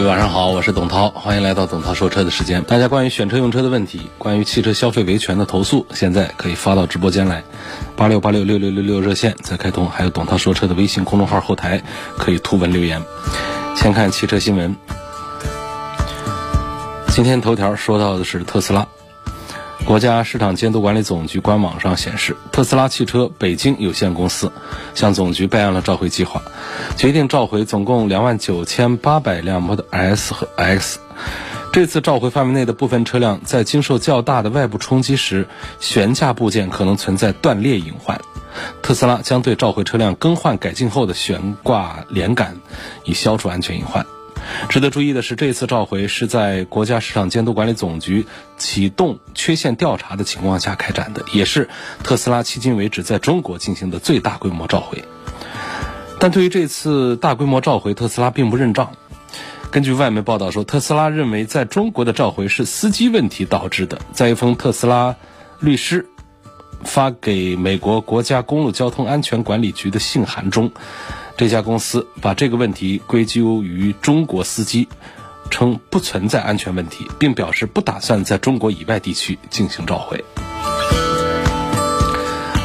各位晚上好，我是董涛，欢迎来到董涛说车的时间。大家关于选车用车的问题，关于汽车消费维权的投诉，现在可以发到直播间来，八六八六六六六六热线在开通，还有董涛说车的微信公众号后台可以图文留言。先看汽车新闻，今天头条说到的是特斯拉。国家市场监督管理总局官网上显示，特斯拉汽车北京有限公司向总局备案了召回计划，决定召回总共两万九千八百辆 Model S 和 X。这次召回范围内的部分车辆在经受较大的外部冲击时，悬架部件可能存在断裂隐患。特斯拉将对召回车辆更换改进后的悬挂连杆，以消除安全隐患。值得注意的是，这次召回是在国家市场监督管理总局启动缺陷调查的情况下开展的，也是特斯拉迄今为止在中国进行的最大规模召回。但对于这次大规模召回，特斯拉并不认账。根据外媒报道说，特斯拉认为在中国的召回是司机问题导致的。在一封特斯拉律师发给美国国家公路交通安全管理局的信函中。这家公司把这个问题归咎于中国司机，称不存在安全问题，并表示不打算在中国以外地区进行召回。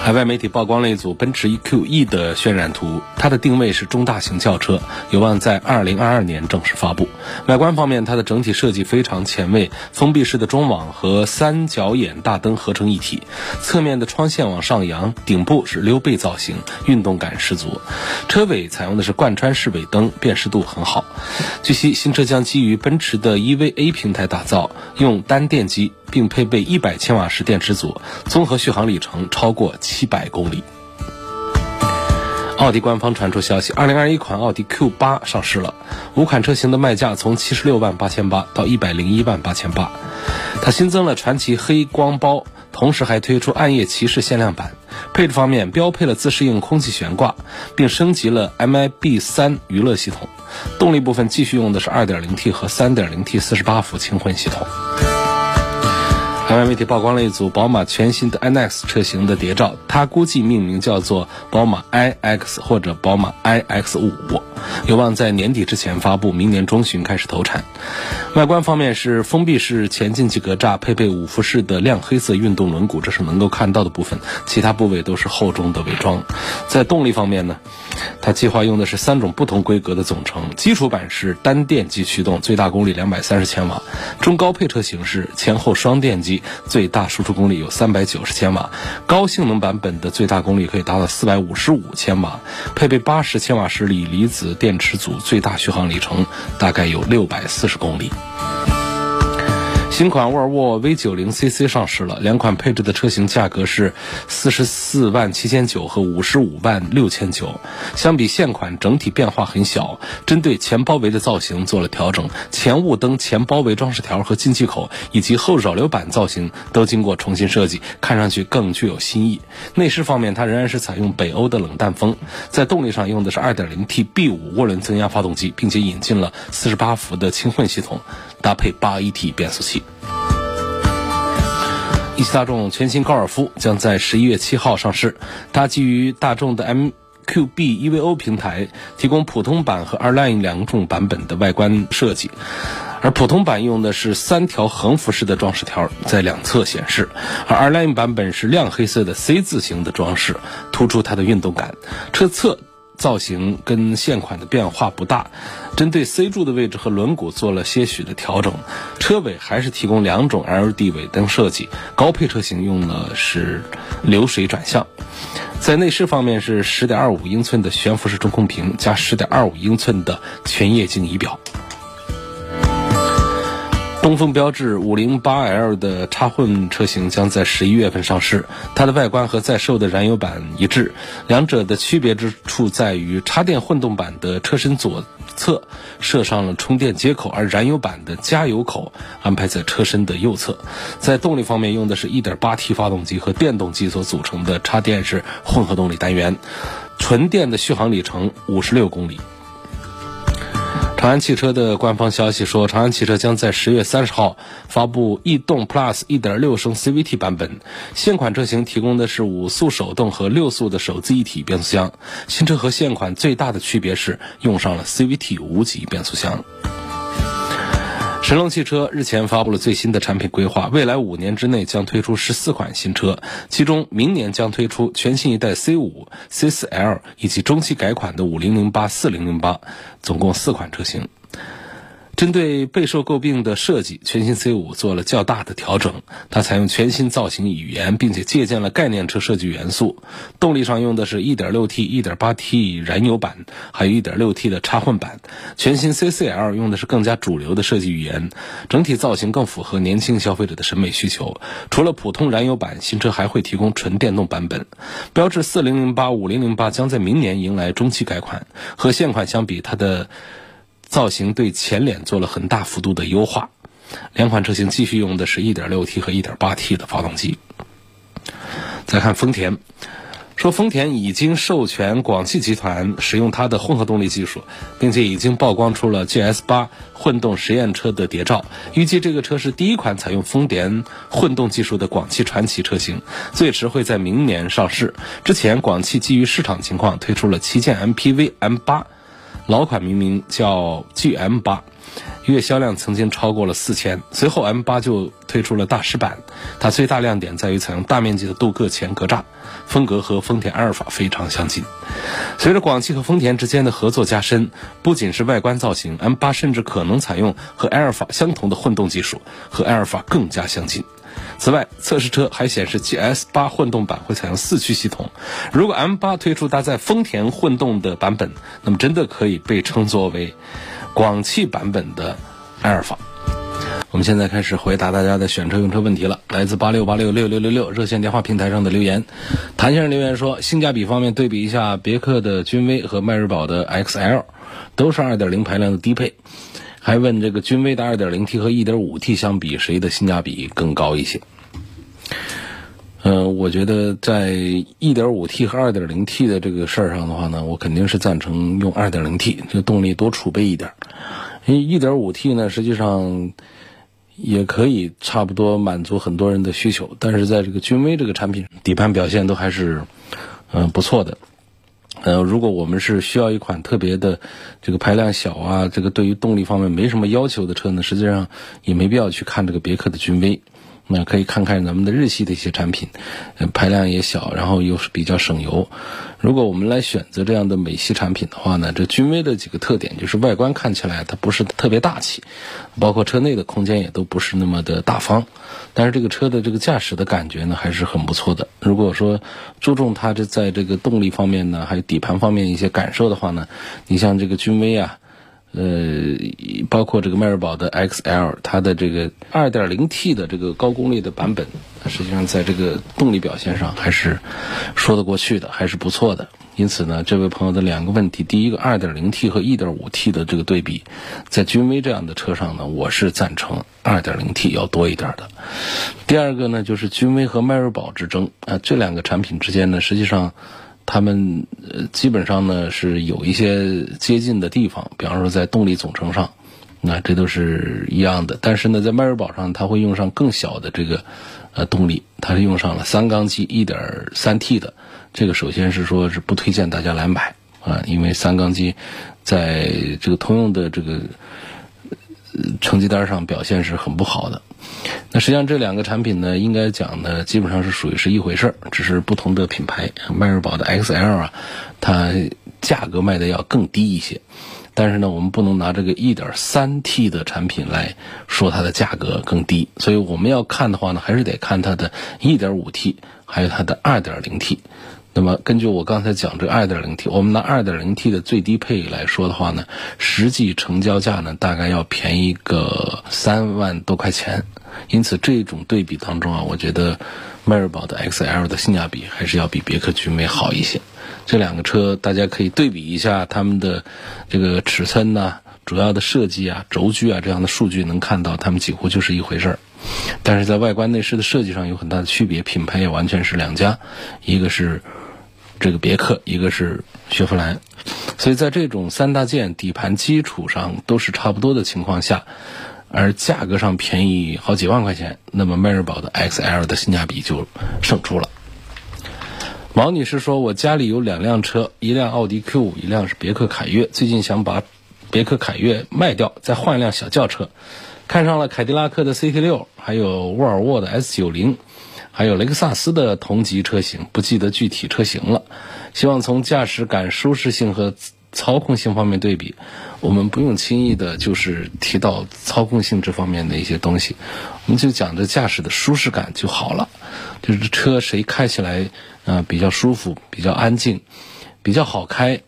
海外媒体曝光了一组奔驰 EQE 的渲染图，它的定位是中大型轿车，有望在2022年正式发布。外观方面，它的整体设计非常前卫，封闭式的中网和三角眼大灯合成一体，侧面的窗线往上扬，顶部是溜背造型，运动感十足。车尾采用的是贯穿式尾灯，辨识度很好。据悉，新车将基于奔驰的 EVA 平台打造，用单电机。并配备一百千瓦时电池组，综合续航里程超过七百公里。奥迪官方传出消息，二零二一款奥迪 Q 八上市了，五款车型的卖价从七十六万八千八到一百零一万八千八。它新增了传奇黑光包，同时还推出暗夜骑士限量版。配置方面，标配了自适应空气悬挂，并升级了 MIB 三娱乐系统。动力部分继续用的是二点零 T 和三点零 T 四十八伏轻混系统。海外媒体曝光了一组宝马全新的 iX 车型的谍照，它估计命名叫做宝马 iX 或者宝马 iX 五，有望在年底之前发布，明年中旬开始投产。外观方面是封闭式前进气格栅，配备五辐式的亮黑色运动轮毂，这是能够看到的部分，其他部位都是厚重的伪装。在动力方面呢，它计划用的是三种不同规格的总成，基础版是单电机驱动，最大功率两百三十千瓦；中高配车型是前后双电机。最大输出功率有三百九十千瓦，高性能版本的最大功率可以达到四百五十五千瓦，配备八十千瓦时锂离子电池组，最大续航里程大概有六百四十公里。新款沃尔沃 V90 CC 上市了，两款配置的车型价格是四十四万七千九和五十五万六千九。相比现款，整体变化很小，针对前包围的造型做了调整，前雾灯、前包围装饰条和进气口以及后扰流板造型都经过重新设计，看上去更具有新意。内饰方面，它仍然是采用北欧的冷淡风。在动力上用的是 2.0T B5 涡轮增压发动机，并且引进了48伏的轻混系统，搭配 8AT 变速器。一汽大众全新高尔夫将在十一月七号上市，它基于大众的 MQB EVO 平台，提供普通版和 R-Line 两种版本的外观设计。而普通版用的是三条横幅式的装饰条在两侧显示，而 R-Line 版本是亮黑色的 C 字形的装饰，突出它的运动感。车侧。造型跟现款的变化不大，针对 C 柱的位置和轮毂做了些许的调整。车尾还是提供两种 LED 尾灯设计，高配车型用的是流水转向。在内饰方面是10.25英寸的悬浮式中控屏加10.25英寸的全液晶仪表。东风标致五零八 L 的插混车型将在十一月份上市。它的外观和在售的燃油版一致，两者的区别之处在于，插电混动版的车身左侧设上了充电接口，而燃油版的加油口安排在车身的右侧。在动力方面，用的是一点八 T 发动机和电动机所组成的插电式混合动力单元，纯电的续航里程五十六公里。长安汽车的官方消息说，长安汽车将在十月三十号发布逸动 Plus 一点六升 CVT 版本。现款车型提供的是五速手动和六速的手自一体变速箱。新车和现款最大的区别是用上了 CVT 无级变速箱。神龙汽车日前发布了最新的产品规划，未来五年之内将推出十四款新车，其中明年将推出全新一代 C5、C4L 以及中期改款的五零零八、四零零八总共四款车型。针对备受诟病的设计，全新 C5 做了较大的调整。它采用全新造型语言，并且借鉴了概念车设计元素。动力上用的是一点六 T、一点八 T 燃油版，还有一点六 T 的插混版。全新 CCL 用的是更加主流的设计语言，整体造型更符合年轻消费者的审美需求。除了普通燃油版，新车还会提供纯电动版本。标致四零零八、五零零八将在明年迎来中期改款，和现款相比，它的。造型对前脸做了很大幅度的优化，两款车型继续用的是一点六 T 和一点八 T 的发动机。再看丰田，说丰田已经授权广汽集团使用它的混合动力技术，并且已经曝光出了 GS 八混动实验车的谍照。预计这个车是第一款采用丰田混动技术的广汽传祺车型，最迟会在明年上市。之前广汽基于市场情况推出了旗舰 MPV M 八。老款明明叫 GM 八，月销量曾经超过了四千。随后 M 八就推出了大师版，它最大亮点在于采用大面积的镀铬前格栅，风格和丰田埃尔法非常相近。随着广汽和丰田之间的合作加深，不仅是外观造型，M 八甚至可能采用和埃尔法相同的混动技术，和埃尔法更加相近。此外，测试车还显示 GS 八混动版会采用四驱系统。如果 M 八推出搭载丰田混动的版本，那么真的可以被称作为广汽版本的埃尔法。我们现在开始回答大家的选车用车问题了。来自八六八六六六六六热线电话平台上的留言，谭先生留言说：性价比方面对比一下别克的君威和迈锐宝的 XL，都是2.0排量的低配。还问这个君威的 2.0T 和 1.5T 相比，谁的性价比更高一些？嗯，我觉得在 1.5T 和 2.0T 的这个事儿上的话呢，我肯定是赞成用 2.0T，这动力多储备一点。因为 1.5T 呢，实际上也可以差不多满足很多人的需求，但是在这个君威这个产品底盘表现都还是嗯不错的。呃，如果我们是需要一款特别的，这个排量小啊，这个对于动力方面没什么要求的车呢，实际上也没必要去看这个别克的君威。那可以看看咱们的日系的一些产品，排量也小，然后又是比较省油。如果我们来选择这样的美系产品的话呢，这君威的几个特点就是外观看起来它不是特别大气，包括车内的空间也都不是那么的大方。但是这个车的这个驾驶的感觉呢还是很不错的。如果说注重它这在这个动力方面呢，还有底盘方面一些感受的话呢，你像这个君威啊。呃，包括这个迈锐宝的 XL，它的这个 2.0T 的这个高功率的版本，实际上在这个动力表现上还是说得过去的，还是不错的。因此呢，这位朋友的两个问题，第一个 2.0T 和 1.5T 的这个对比，在君威这样的车上呢，我是赞成 2.0T 要多一点的。第二个呢，就是君威和迈锐宝之争啊，这两个产品之间呢，实际上。他们呃基本上呢是有一些接近的地方，比方说在动力总成上，那这都是一样的。但是呢，在迈锐宝上，它会用上更小的这个呃动力，它是用上了三缸机一点三 T 的。这个首先是说是不推荐大家来买啊，因为三缸机在这个通用的这个成绩单上表现是很不好的。那实际上这两个产品呢，应该讲呢，基本上是属于是一回事儿，只是不同的品牌。迈锐宝的 XL 啊，它价格卖的要更低一些，但是呢，我们不能拿这个 1.3T 的产品来说它的价格更低。所以我们要看的话呢，还是得看它的 1.5T，还有它的 2.0T。那么根据我刚才讲这 2.0T，我们拿 2.0T 的最低配来说的话呢，实际成交价呢大概要便宜个三万多块钱。因此这种对比当中啊，我觉得迈锐宝的 XL 的性价比还是要比别克君美好一些。这两个车大家可以对比一下它们的这个尺寸呐、主要的设计啊、轴距啊这样的数据，能看到它们几乎就是一回事儿。但是在外观内饰的设计上有很大的区别，品牌也完全是两家，一个是。这个别克，一个是雪佛兰，所以在这种三大件底盘基础上都是差不多的情况下，而价格上便宜好几万块钱，那么迈锐宝的 XL 的性价比就胜出了。王女士说：“我家里有两辆车，一辆奥迪 Q 五，一辆是别克凯越，最近想把别克凯越卖掉，再换一辆小轿车，看上了凯迪拉克的 CT 六，还有沃尔沃的 S 九零。”还有雷克萨斯的同级车型，不记得具体车型了。希望从驾驶感、舒适性和操控性方面对比。我们不用轻易的，就是提到操控性这方面的一些东西，我们就讲着驾驶的舒适感就好了。就是车谁开起来啊比较舒服、比较安静、比较好开，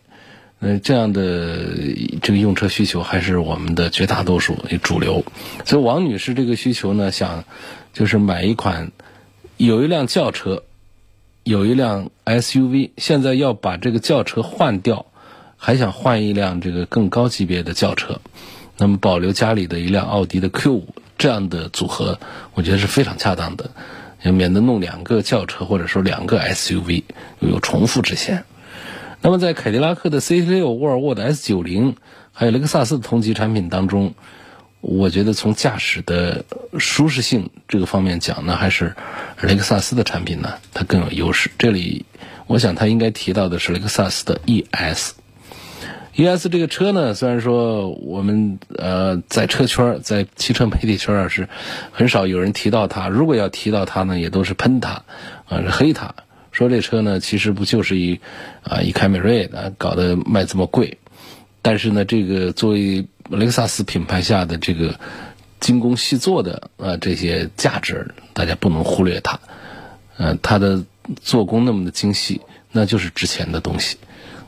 嗯，这样的这个用车需求还是我们的绝大多数主流。所以王女士这个需求呢，想就是买一款。有一辆轿车，有一辆 SUV，现在要把这个轿车换掉，还想换一辆这个更高级别的轿车，那么保留家里的一辆奥迪的 Q 五，这样的组合，我觉得是非常恰当的，也免得弄两个轿车或者说两个 SUV 又有重复之嫌。那么在凯迪拉克的 CT 六、沃尔沃的 S 九零，还有雷克萨斯的同级产品当中。我觉得从驾驶的舒适性这个方面讲呢，还是雷克萨斯的产品呢，它更有优势。这里我想他应该提到的是雷克萨斯的 ES。ES 这个车呢，虽然说我们呃在车圈在汽车媒体圈啊是很少有人提到它，如果要提到它呢，也都是喷它啊，是黑它，说这车呢其实不就是一啊一凯美瑞啊搞得卖这么贵。但是呢，这个作为雷克萨斯品牌下的这个精工细作的啊这些价值，大家不能忽略它。嗯，它的做工那么的精细，那就是值钱的东西。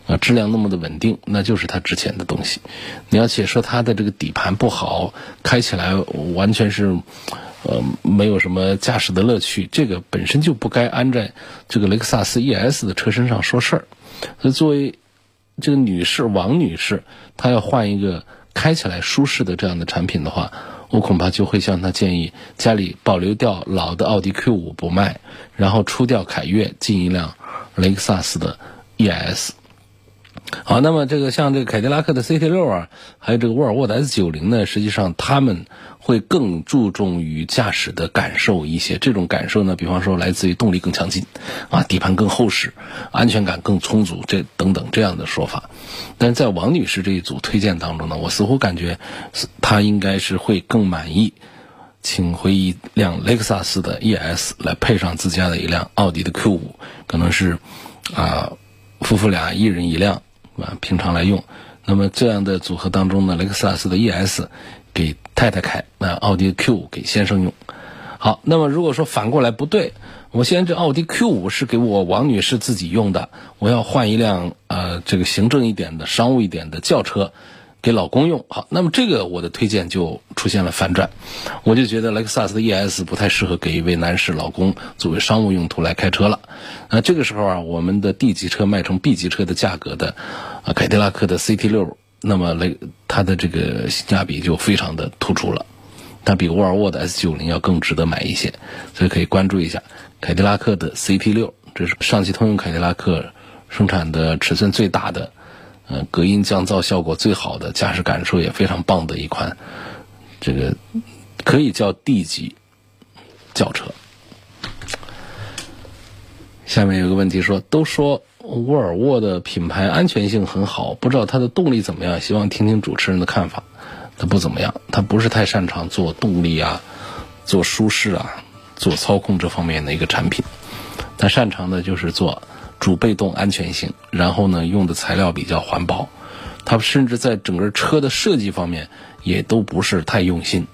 啊，质量那么的稳定，那就是它值钱的东西。你要且说它的这个底盘不好，开起来完全是呃没有什么驾驶的乐趣，这个本身就不该安在这个雷克萨斯 ES 的车身上说事儿。所以作为这个女士王女士，她要换一个开起来舒适的这样的产品的话，我恐怕就会向她建议，家里保留掉老的奥迪 Q 五不卖，然后出掉凯越，进一辆雷克萨斯的 ES。好，那么这个像这个凯迪拉克的 CT 六啊，还有这个沃尔沃的 S 九零呢，实际上他们会更注重于驾驶的感受一些。这种感受呢，比方说来自于动力更强劲，啊，底盘更厚实，安全感更充足，这等等这样的说法。但是在王女士这一组推荐当中呢，我似乎感觉她应该是会更满意，请回一辆雷克萨斯的 ES 来配上自家的一辆奥迪的 Q 五，可能是啊，夫妇俩一人一辆。啊，平常来用，那么这样的组合当中呢，雷克萨斯的 ES 给太太开，那奥迪 Q 五给先生用。好，那么如果说反过来不对，我现在这奥迪 Q 五是给我王女士自己用的，我要换一辆呃这个行政一点的、商务一点的轿车。给老公用好，那么这个我的推荐就出现了反转，我就觉得雷克萨斯的 ES 不太适合给一位男士老公作为商务用途来开车了。那这个时候啊，我们的 D 级车卖成 B 级车的价格的，啊凯迪拉克的 CT 六，那么雷它的这个性价比就非常的突出了，它比沃尔沃的 S 九零要更值得买一些，所以可以关注一下凯迪拉克的 CT 六，这是上汽通用凯迪拉克生产的尺寸最大的。嗯，隔音降噪效果最好的，驾驶感受也非常棒的一款，这个可以叫 D 级轿车。下面有个问题说，都说沃尔沃的品牌安全性很好，不知道它的动力怎么样？希望听听主持人的看法。它不怎么样，它不是太擅长做动力啊，做舒适啊，做操控这方面的一个产品。它擅长的就是做。主被动安全性，然后呢，用的材料比较环保，它甚至在整个车的设计方面也都不是太用心，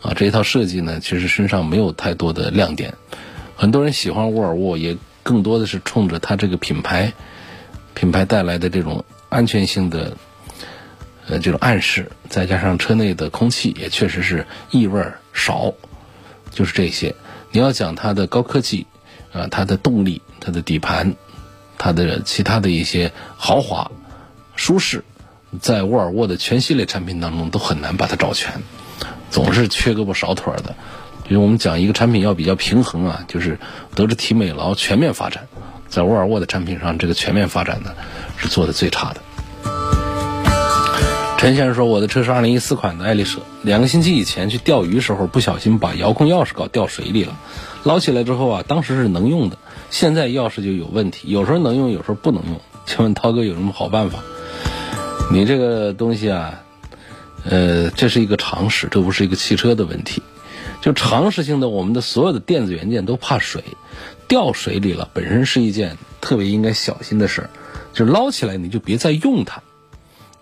啊，这一套设计呢，其实身上没有太多的亮点。很多人喜欢沃尔沃，也更多的是冲着它这个品牌品牌带来的这种安全性的呃这种暗示，再加上车内的空气也确实是异味少，就是这些。你要讲它的高科技啊，它的动力、它的底盘、它的其他的一些豪华、舒适，在沃尔沃的全系列产品当中都很难把它找全，总是缺胳膊少腿的。因为我们讲一个产品要比较平衡啊，就是德智体美劳全面发展，在沃尔沃的产品上，这个全面发展呢是做的最差的。陈先生说：“我的车是二零一四款的爱丽舍，两个星期以前去钓鱼时候不小心把遥控钥匙搞掉水里了，捞起来之后啊，当时是能用的，现在钥匙就有问题，有时候能用，有时候不能用。请问涛哥有什么好办法？你这个东西啊，呃，这是一个常识，这不是一个汽车的问题。就常识性的，我们的所有的电子元件都怕水，掉水里了本身是一件特别应该小心的事儿，就捞起来你就别再用它。”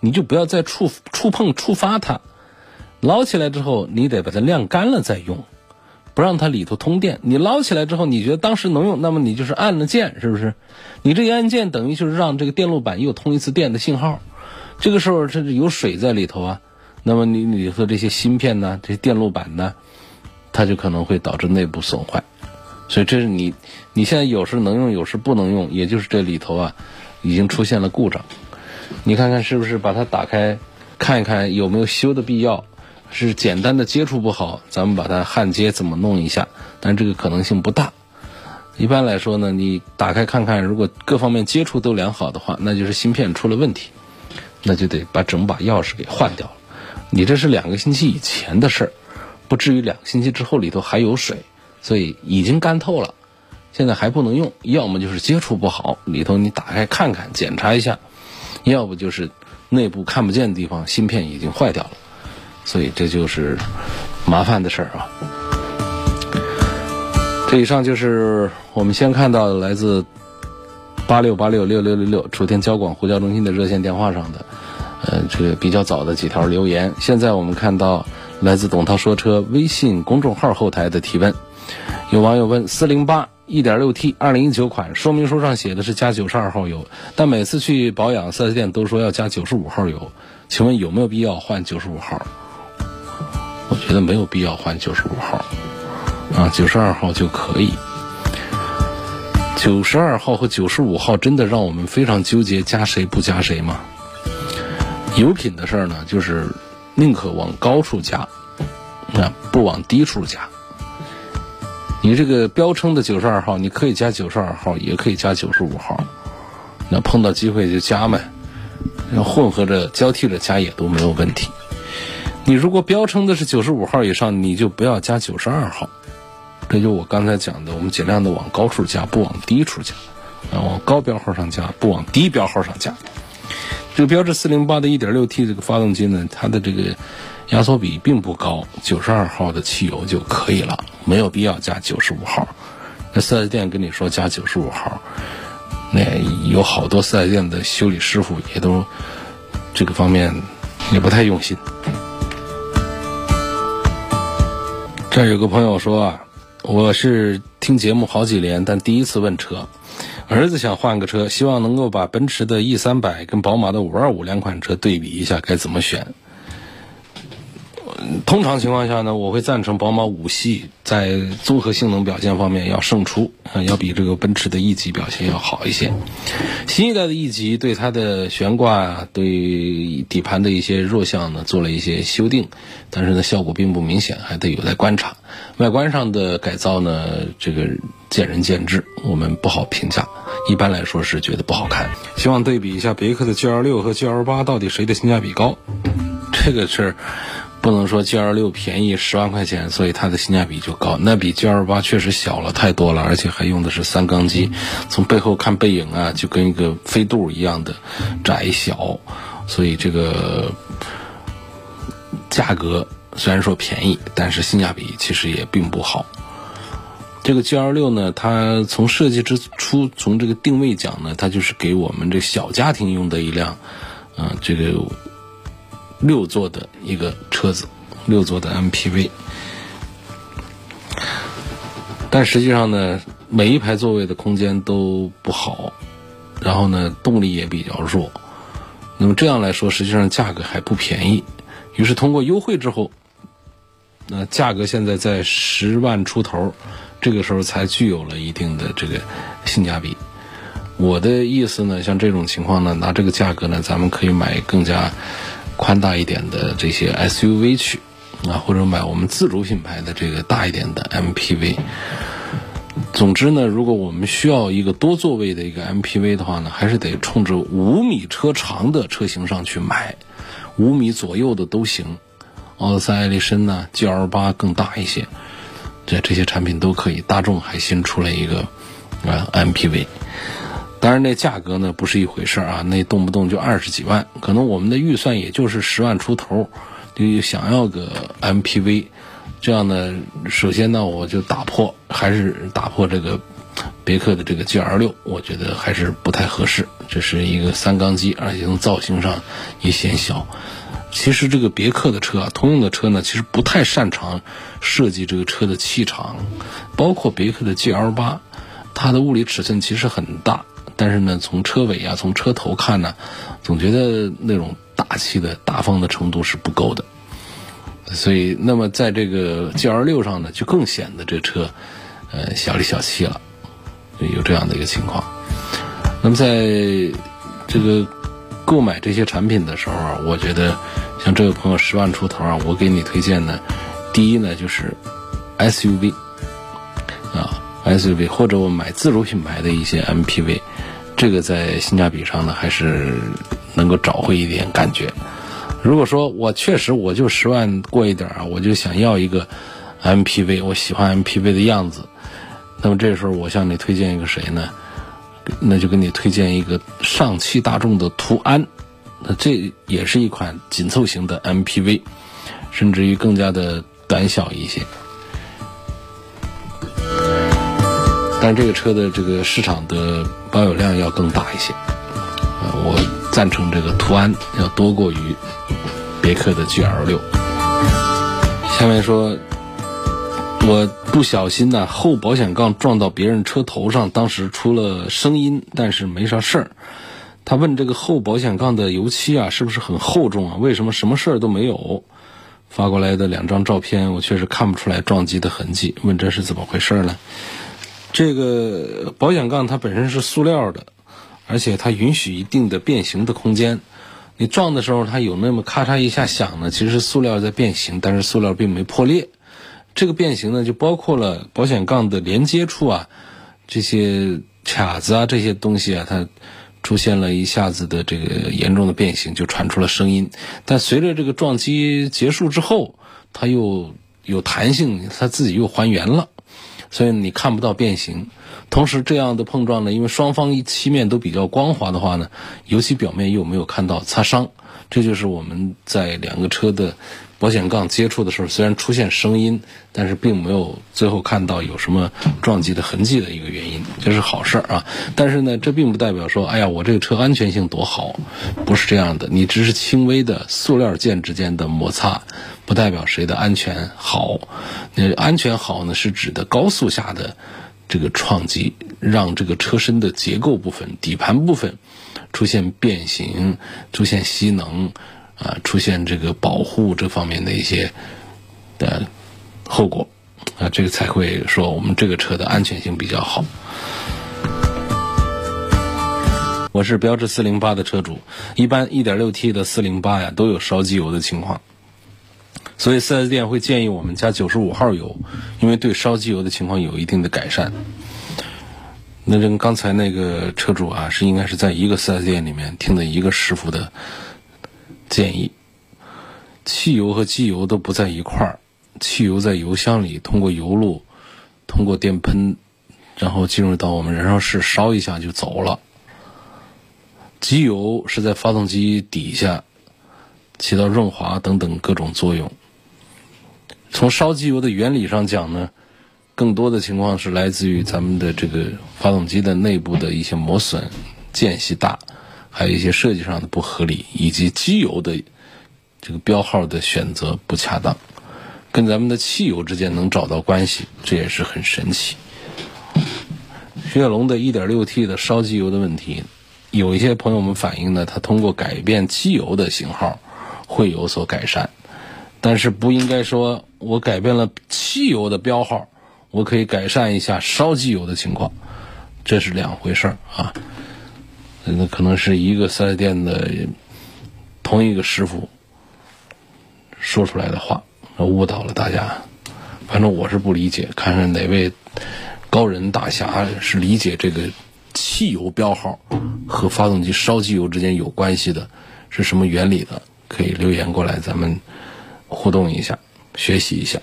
你就不要再触触碰触发它，捞起来之后你得把它晾干了再用，不让它里头通电。你捞起来之后你觉得当时能用，那么你就是按了键，是不是？你这一按键等于就是让这个电路板又通一次电的信号，这个时候这是有水在里头啊，那么你里头这些芯片呢，这些电路板呢，它就可能会导致内部损坏。所以这是你你现在有时能用，有时不能用，也就是这里头啊已经出现了故障。你看看是不是把它打开，看一看有没有修的必要？是简单的接触不好，咱们把它焊接怎么弄一下？但这个可能性不大。一般来说呢，你打开看看，如果各方面接触都良好的话，那就是芯片出了问题，那就得把整把钥匙给换掉了。你这是两个星期以前的事儿，不至于两个星期之后里头还有水，所以已经干透了，现在还不能用。要么就是接触不好，里头你打开看看，检查一下。要不就是内部看不见的地方芯片已经坏掉了，所以这就是麻烦的事儿啊。这以上就是我们先看到来自八六八六六六六六楚天交广呼叫中心的热线电话上的，呃，这个比较早的几条留言。现在我们看到来自董涛说车微信公众号后台的提问，有网友问四零八。一点六 T，二零一九款，说明书上写的是加九十二号油，但每次去保养四 S 店都说要加九十五号油，请问有没有必要换九十五号？我觉得没有必要换九十五号，啊，九十二号就可以。九十二号和九十五号真的让我们非常纠结，加谁不加谁吗？油品的事儿呢，就是宁可往高处加，啊，不往低处加。你这个标称的九十二号，你可以加九十二号，也可以加九十五号。那碰到机会就加呗，要混合着交替着加也都没有问题。你如果标称的是九十五号以上，你就不要加九十二号。这就我刚才讲的，我们尽量的往高处加，不往低处加。啊，往高标号上加，不往低标号上加。这个标致四零八的一点六 T 这个发动机呢，它的这个。压缩比并不高，九十二号的汽油就可以了，没有必要加九十五号。那四 S 店跟你说加九十五号，那有好多四 S 店的修理师傅也都这个方面也不太用心。这有个朋友说啊，我是听节目好几年，但第一次问车，儿子想换个车，希望能够把奔驰的 E 三百跟宝马的五二五两款车对比一下，该怎么选？通常情况下呢，我会赞成宝马五系在综合性能表现方面要胜出，要比这个奔驰的 E 级表现要好一些。新一代的 E 级对它的悬挂、对底盘的一些弱项呢做了一些修订，但是呢效果并不明显，还得有待观察。外观上的改造呢，这个见仁见智，我们不好评价。一般来说是觉得不好看。希望对比一下别克的 GL 六和 GL 八到底谁的性价比高，这个是。不能说 G L 六便宜十万块钱，所以它的性价比就高。那比 G L 八确实小了太多了，而且还用的是三缸机。从背后看背影啊，就跟一个飞度一样的窄小，所以这个价格虽然说便宜，但是性价比其实也并不好。这个 G L 六呢，它从设计之初，从这个定位讲呢，它就是给我们这小家庭用的一辆，嗯，这个。六座的一个车子，六座的 MPV，但实际上呢，每一排座位的空间都不好，然后呢，动力也比较弱。那么这样来说，实际上价格还不便宜。于是通过优惠之后，那价格现在在十万出头，这个时候才具有了一定的这个性价比。我的意思呢，像这种情况呢，拿这个价格呢，咱们可以买更加宽大一点的这些 SUV 去啊，或者买我们自主品牌的这个大一点的 MPV。总之呢，如果我们需要一个多座位的一个 MPV 的话呢，还是得冲着五米车长的车型上去买，五米左右的都行。奥德赛、艾力绅呢，GL 八更大一些，这这些产品都可以。大众还新出了一个啊 MPV，当然那价格呢不是一回事啊，那动不动就二十几万，可能我们的预算也就是十万出头，就想要个 MPV。这样呢，首先呢，我就打破，还是打破这个别克的这个 GL 六，我觉得还是不太合适。这是一个三缸机，而且从造型上也显小。其实这个别克的车啊，通用的车呢，其实不太擅长设计这个车的气场。包括别克的 GL 八，它的物理尺寸其实很大，但是呢，从车尾啊，从车头看呢，总觉得那种大气的大方的程度是不够的。所以，那么在这个 G L 六上呢，就更显得这车，呃，小里小气了，有这样的一个情况。那么，在这个购买这些产品的时候啊，我觉得像这位朋友十万出头啊，我给你推荐呢，第一呢就是 S U V 啊，S U V 或者我买自主品牌的一些 M P V，这个在性价比上呢还是能够找回一点感觉。如果说我确实我就十万过一点啊，我就想要一个 MPV，我喜欢 MPV 的样子，那么这时候我向你推荐一个谁呢？那就给你推荐一个上汽大众的途安，那这也是一款紧凑型的 MPV，甚至于更加的短小一些，但是这个车的这个市场的保有量要更大一些，啊，我赞成这个途安要多过于。别克的 GL 六，下面说，我不小心呢，后保险杠撞到别人车头上，当时出了声音，但是没啥事儿。他问这个后保险杠的油漆啊，是不是很厚重啊？为什么什么事儿都没有？发过来的两张照片，我确实看不出来撞击的痕迹。问这是怎么回事呢？这个保险杠它本身是塑料的，而且它允许一定的变形的空间。你撞的时候，它有那么咔嚓一下响呢，其实是塑料在变形，但是塑料并没破裂。这个变形呢，就包括了保险杠的连接处啊，这些卡子啊，这些东西啊，它出现了一下子的这个严重的变形，就传出了声音。但随着这个撞击结束之后，它又有弹性，它自己又还原了，所以你看不到变形。同时，这样的碰撞呢，因为双方漆面都比较光滑的话呢，油漆表面又没有看到擦伤，这就是我们在两个车的保险杠接触的时候，虽然出现声音，但是并没有最后看到有什么撞击的痕迹的一个原因，这是好事儿啊。但是呢，这并不代表说，哎呀，我这个车安全性多好，不是这样的。你只是轻微的塑料件之间的摩擦，不代表谁的安全好。那安全好呢，是指的高速下的。这个创击让这个车身的结构部分、底盘部分出现变形、出现吸能啊，出现这个保护这方面的一些的后果啊，这个才会说我们这个车的安全性比较好。我是标致四零八的车主，一般一点六 T 的四零八呀都有烧机油的情况。所以四 S 店会建议我们加九十五号油，因为对烧机油的情况有一定的改善。那跟刚才那个车主啊，是应该是在一个四 S 店里面听的一个师傅的建议。汽油和机油都不在一块儿，汽油在油箱里，通过油路，通过电喷，然后进入到我们燃烧室烧一下就走了。机油是在发动机底下起到润滑等等各种作用。从烧机油的原理上讲呢，更多的情况是来自于咱们的这个发动机的内部的一些磨损、间隙大，还有一些设计上的不合理，以及机油的这个标号的选择不恰当，跟咱们的汽油之间能找到关系，这也是很神奇。雪铁龙的 1.6T 的烧机油的问题，有一些朋友们反映呢，它通过改变机油的型号会有所改善，但是不应该说我改变了汽油的标号，我可以改善一下烧机油的情况，这是两回事儿啊。那可能是一个四 S 店的同一个师傅说出来的话，误导了大家。反正我是不理解，看看哪位高人大侠是理解这个汽油标号和发动机烧机油之间有关系的，是什么原理的，可以留言过来，咱们互动一下，学习一下。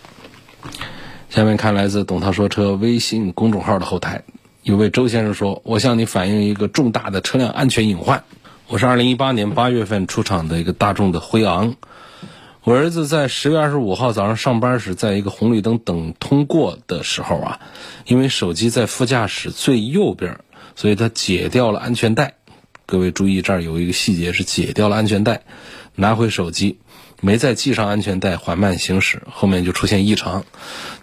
下面看来自“董涛说车”微信公众号的后台。有位周先生说：“我向你反映一个重大的车辆安全隐患。我是二零一八年八月份出厂的一个大众的辉昂。我儿子在十月二十五号早上上班时，在一个红绿灯等通过的时候啊，因为手机在副驾驶最右边，所以他解掉了安全带。各位注意，这儿有一个细节是解掉了安全带，拿回手机。”没再系上安全带，缓慢行驶，后面就出现异常。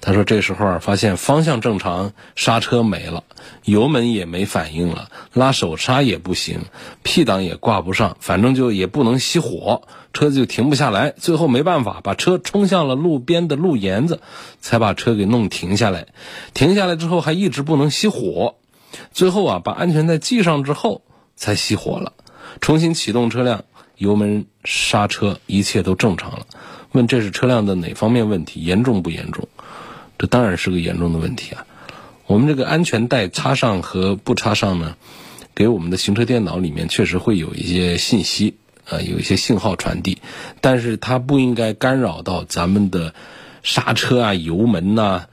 他说：“这时候啊，发现方向正常，刹车没了，油门也没反应了，拉手刹也不行，P 档也挂不上，反正就也不能熄火，车子就停不下来。最后没办法，把车冲向了路边的路沿子，才把车给弄停下来。停下来之后还一直不能熄火，最后啊，把安全带系上之后才熄火了，重新启动车辆。”油门、刹车一切都正常了。问这是车辆的哪方面问题？严重不严重？这当然是个严重的问题啊！我们这个安全带插上和不插上呢，给我们的行车电脑里面确实会有一些信息啊，有一些信号传递，但是它不应该干扰到咱们的刹车啊、油门呐、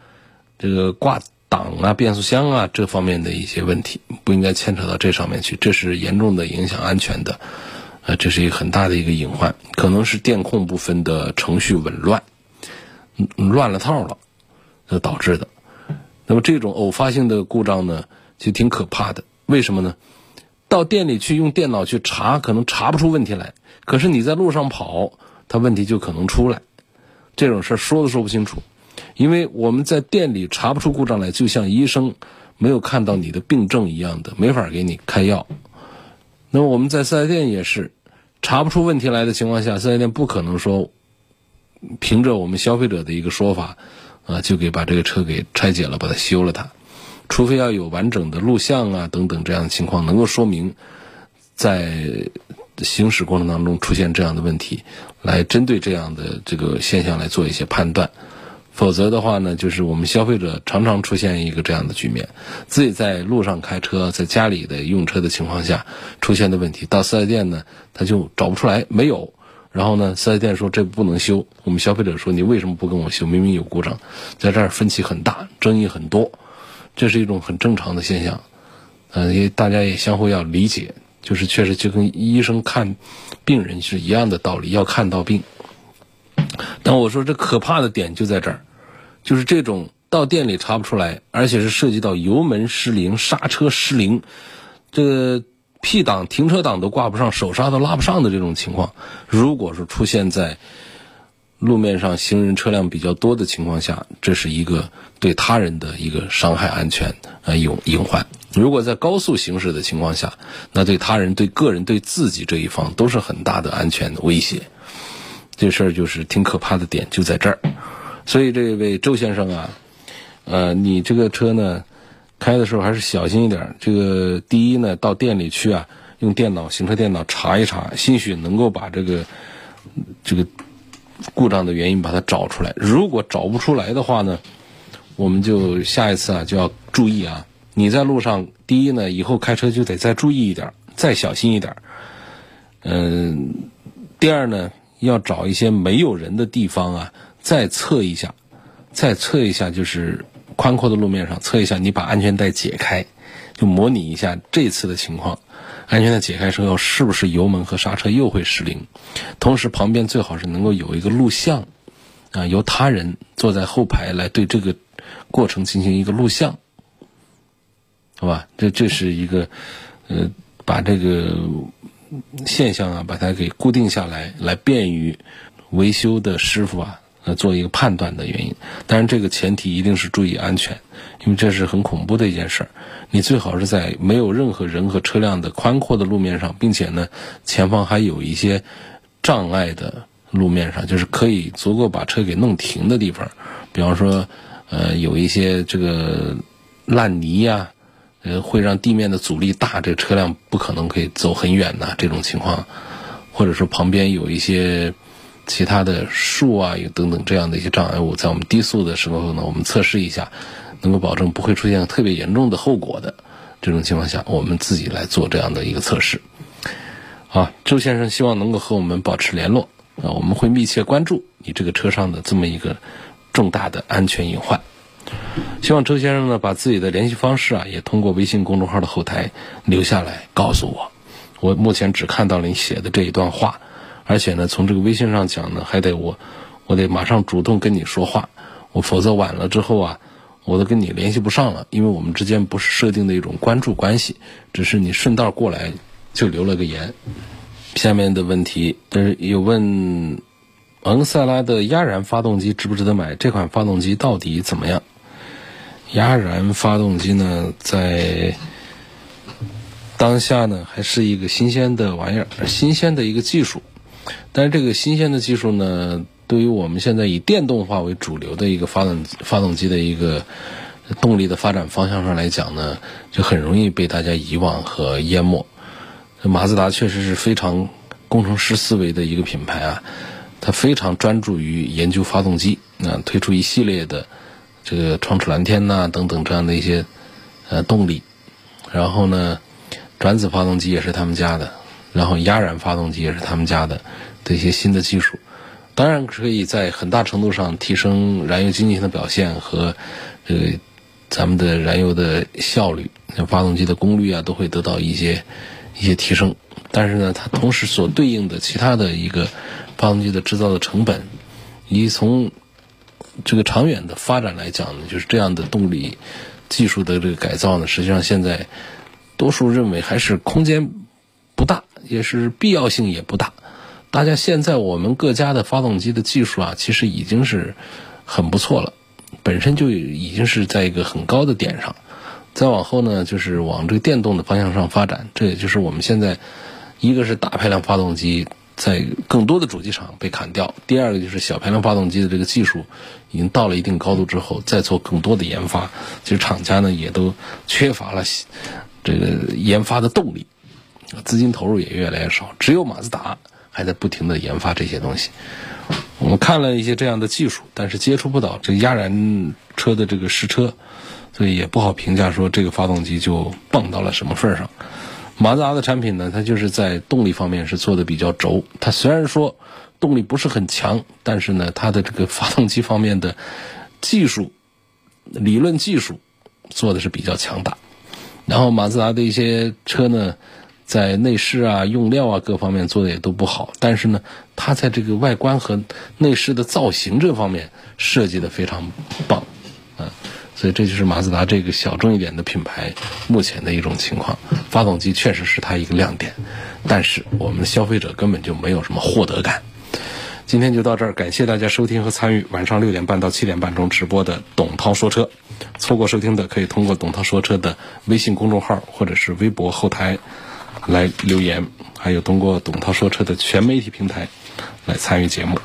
这个挂挡啊、变速箱啊这方面的一些问题，不应该牵扯到这上面去，这是严重的影响安全的。啊，这是一个很大的一个隐患，可能是电控部分的程序紊乱，乱了套了，呃导致的。那么这种偶发性的故障呢，就挺可怕的。为什么呢？到店里去用电脑去查，可能查不出问题来；可是你在路上跑，它问题就可能出来。这种事儿说都说不清楚，因为我们在店里查不出故障来，就像医生没有看到你的病症一样的，没法给你开药。那么我们在四 S 店也是。查不出问题来的情况下，四 S 店不可能说凭着我们消费者的一个说法啊，就给把这个车给拆解了，把它修了它。除非要有完整的录像啊等等这样的情况，能够说明在行驶过程当中出现这样的问题，来针对这样的这个现象来做一些判断。否则的话呢，就是我们消费者常常出现一个这样的局面：自己在路上开车，在家里的用车的情况下出现的问题，到四 S 店呢，他就找不出来，没有。然后呢，四 S 店说这不能修，我们消费者说你为什么不跟我修？明明有故障，在这儿分歧很大，争议很多，这是一种很正常的现象。嗯，也大家也相互要理解，就是确实就跟医生看病人是一样的道理，要看到病。但我说这可怕的点就在这儿。就是这种到店里查不出来，而且是涉及到油门失灵、刹车失灵，这个 P 档、停车档都挂不上、手刹都拉不上的这种情况，如果是出现在路面上行人车辆比较多的情况下，这是一个对他人的一个伤害安全啊隐隐患。如果在高速行驶的情况下，那对他人、对个人、对自己这一方都是很大的安全的威胁。这事儿就是挺可怕的点就在这儿。所以这位周先生啊，呃，你这个车呢，开的时候还是小心一点。这个第一呢，到店里去啊，用电脑、行车电脑查一查，兴许能够把这个这个故障的原因把它找出来。如果找不出来的话呢，我们就下一次啊就要注意啊。你在路上，第一呢，以后开车就得再注意一点，再小心一点。嗯，第二呢，要找一些没有人的地方啊。再测一下，再测一下，就是宽阔的路面上测一下，你把安全带解开，就模拟一下这次的情况。安全带解开之后，是不是油门和刹车又会失灵？同时，旁边最好是能够有一个录像，啊，由他人坐在后排来对这个过程进行一个录像，好吧？这这是一个，呃，把这个现象啊，把它给固定下来，来便于维修的师傅啊。做一个判断的原因。当然，这个前提一定是注意安全，因为这是很恐怖的一件事儿。你最好是在没有任何人和车辆的宽阔的路面上，并且呢前方还有一些障碍的路面上，就是可以足够把车给弄停的地方，比方说呃有一些这个烂泥呀。呃，会让地面的阻力大，这车辆不可能可以走很远呐。这种情况，或者说旁边有一些其他的树啊，有等等这样的一些障碍物，在我们低速的时候呢，我们测试一下，能够保证不会出现特别严重的后果的这种情况下，我们自己来做这样的一个测试。啊，周先生希望能够和我们保持联络啊，我们会密切关注你这个车上的这么一个重大的安全隐患。希望周先生呢，把自己的联系方式啊，也通过微信公众号的后台留下来告诉我。我目前只看到了你写的这一段话，而且呢，从这个微信上讲呢，还得我，我得马上主动跟你说话，我否则晚了之后啊，我都跟你联系不上了，因为我们之间不是设定的一种关注关系，只是你顺道过来就留了个言。下面的问题，就是有问，昂克赛拉的压燃发动机值不值得买？这款发动机到底怎么样？压燃发动机呢，在当下呢，还是一个新鲜的玩意儿，新鲜的一个技术。但是这个新鲜的技术呢，对于我们现在以电动化为主流的一个发动发动机的一个动力的发展方向上来讲呢，就很容易被大家遗忘和淹没。马自达确实是非常工程师思维的一个品牌啊，它非常专注于研究发动机，啊推出一系列的。这个创驰蓝天呐，等等这样的一些呃动力，然后呢，转子发动机也是他们家的，然后压燃发动机也是他们家的的一些新的技术，当然可以在很大程度上提升燃油经济性的表现和这个咱们的燃油的效率，发动机的功率啊都会得到一些一些提升，但是呢，它同时所对应的其他的一个发动机的制造的成本，以从这个长远的发展来讲呢，就是这样的动力技术的这个改造呢，实际上现在多数认为还是空间不大，也是必要性也不大。大家现在我们各家的发动机的技术啊，其实已经是很不错了，本身就已经是在一个很高的点上。再往后呢，就是往这个电动的方向上发展，这也就是我们现在一个是大排量发动机。在更多的主机厂被砍掉。第二个就是小排量发动机的这个技术已经到了一定高度之后，再做更多的研发，其实厂家呢也都缺乏了这个研发的动力，资金投入也越来越少。只有马自达还在不停的研发这些东西。我们看了一些这样的技术，但是接触不到这个压燃车的这个试车，所以也不好评价说这个发动机就棒到了什么份儿上。马自达的产品呢，它就是在动力方面是做的比较轴。它虽然说动力不是很强，但是呢，它的这个发动机方面的技术、理论技术做的是比较强大。然后马自达的一些车呢，在内饰啊、用料啊各方面做的也都不好，但是呢，它在这个外观和内饰的造型这方面设计的非常棒，啊。所以这就是马自达这个小众一点的品牌目前的一种情况。发动机确实是它一个亮点，但是我们的消费者根本就没有什么获得感。今天就到这儿，感谢大家收听和参与晚上六点半到七点半钟直播的董涛说车。错过收听的可以通过董涛说车的微信公众号或者是微博后台来留言，还有通过董涛说车的全媒体平台来参与节目。